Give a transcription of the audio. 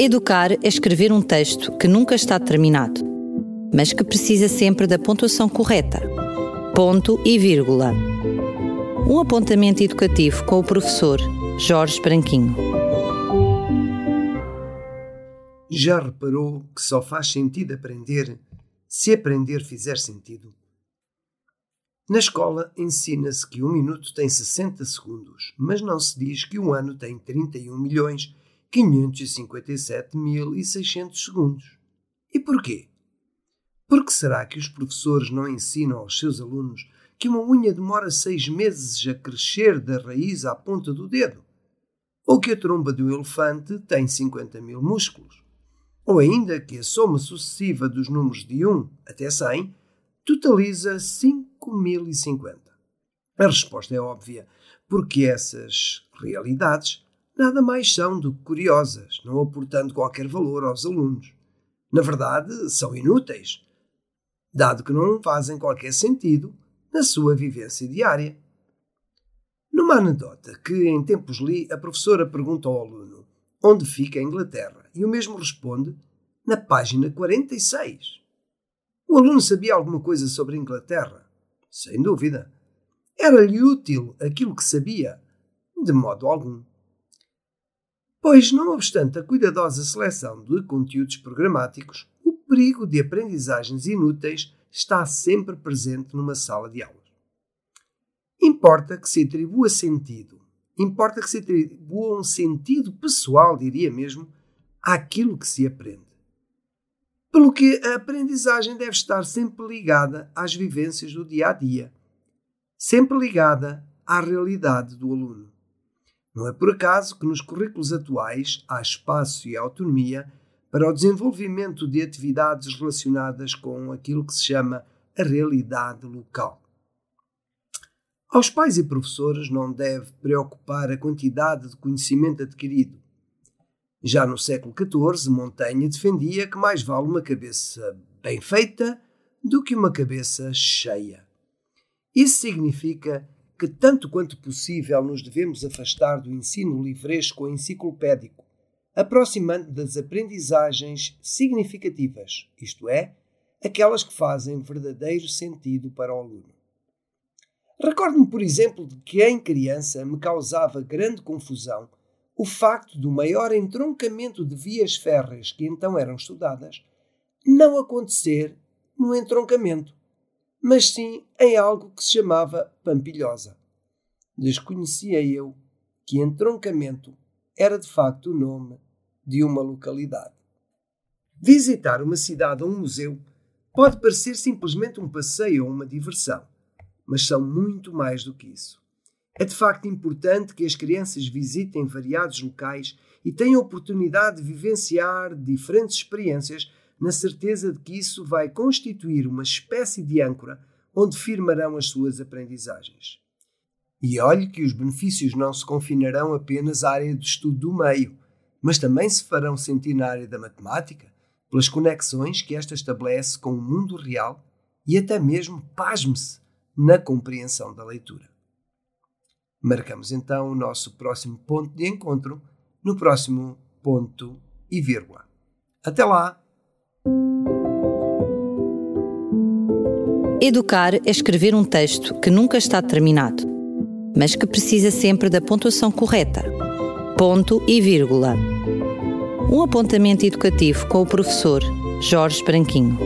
Educar é escrever um texto que nunca está terminado, mas que precisa sempre da pontuação correta. Ponto e vírgula. Um apontamento educativo com o professor Jorge Branquinho. Já reparou que só faz sentido aprender se aprender fizer sentido? Na escola ensina-se que um minuto tem 60 segundos, mas não se diz que um ano tem 31 milhões 557.600 segundos. E porquê? Porque será que os professores não ensinam aos seus alunos que uma unha demora seis meses a crescer da raiz à ponta do dedo? Ou que a tromba de um elefante tem 50 mil músculos? Ou ainda que a soma sucessiva dos números de 1 até 100 totaliza 5.050? A resposta é óbvia, porque essas realidades nada mais são do que curiosas, não aportando qualquer valor aos alunos. Na verdade, são inúteis, dado que não fazem qualquer sentido na sua vivência diária. Numa anedota que em tempos li, a professora pergunta ao aluno onde fica a Inglaterra e o mesmo responde na página 46. O aluno sabia alguma coisa sobre a Inglaterra? Sem dúvida. Era-lhe útil aquilo que sabia? De modo algum. Pois, não obstante a cuidadosa seleção de conteúdos programáticos, o perigo de aprendizagens inúteis está sempre presente numa sala de aulas. Importa que se atribua sentido, importa que se atribua um sentido pessoal, diria mesmo, àquilo que se aprende. Pelo que a aprendizagem deve estar sempre ligada às vivências do dia a dia, sempre ligada à realidade do aluno. Não é por acaso que nos currículos atuais há espaço e autonomia para o desenvolvimento de atividades relacionadas com aquilo que se chama a realidade local. Aos pais e professores não deve preocupar a quantidade de conhecimento adquirido. Já no século XIV, Montaigne defendia que mais vale uma cabeça bem feita do que uma cabeça cheia. Isso significa que, tanto quanto possível, nos devemos afastar do ensino livresco ou enciclopédico, aproximando das aprendizagens significativas, isto é, aquelas que fazem verdadeiro sentido para o aluno. Recordo-me, por exemplo, de que em criança me causava grande confusão o facto do maior entroncamento de vias férreas que então eram estudadas não acontecer no entroncamento, mas sim em algo que se chamava Pampilhosa. Desconhecia eu que entroncamento era de facto o nome de uma localidade. Visitar uma cidade ou um museu pode parecer simplesmente um passeio ou uma diversão, mas são muito mais do que isso. É de facto importante que as crianças visitem variados locais e tenham oportunidade de vivenciar diferentes experiências na certeza de que isso vai constituir uma espécie de âncora onde firmarão as suas aprendizagens. E olhe que os benefícios não se confinarão apenas à área do estudo do meio, mas também se farão sentir na área da matemática, pelas conexões que esta estabelece com o mundo real e até mesmo, pasme-se, na compreensão da leitura. Marcamos então o nosso próximo ponto de encontro no próximo ponto e vírgula. Até lá! Educar é escrever um texto que nunca está terminado, mas que precisa sempre da pontuação correta. Ponto e vírgula. Um apontamento educativo com o professor Jorge Branquinho.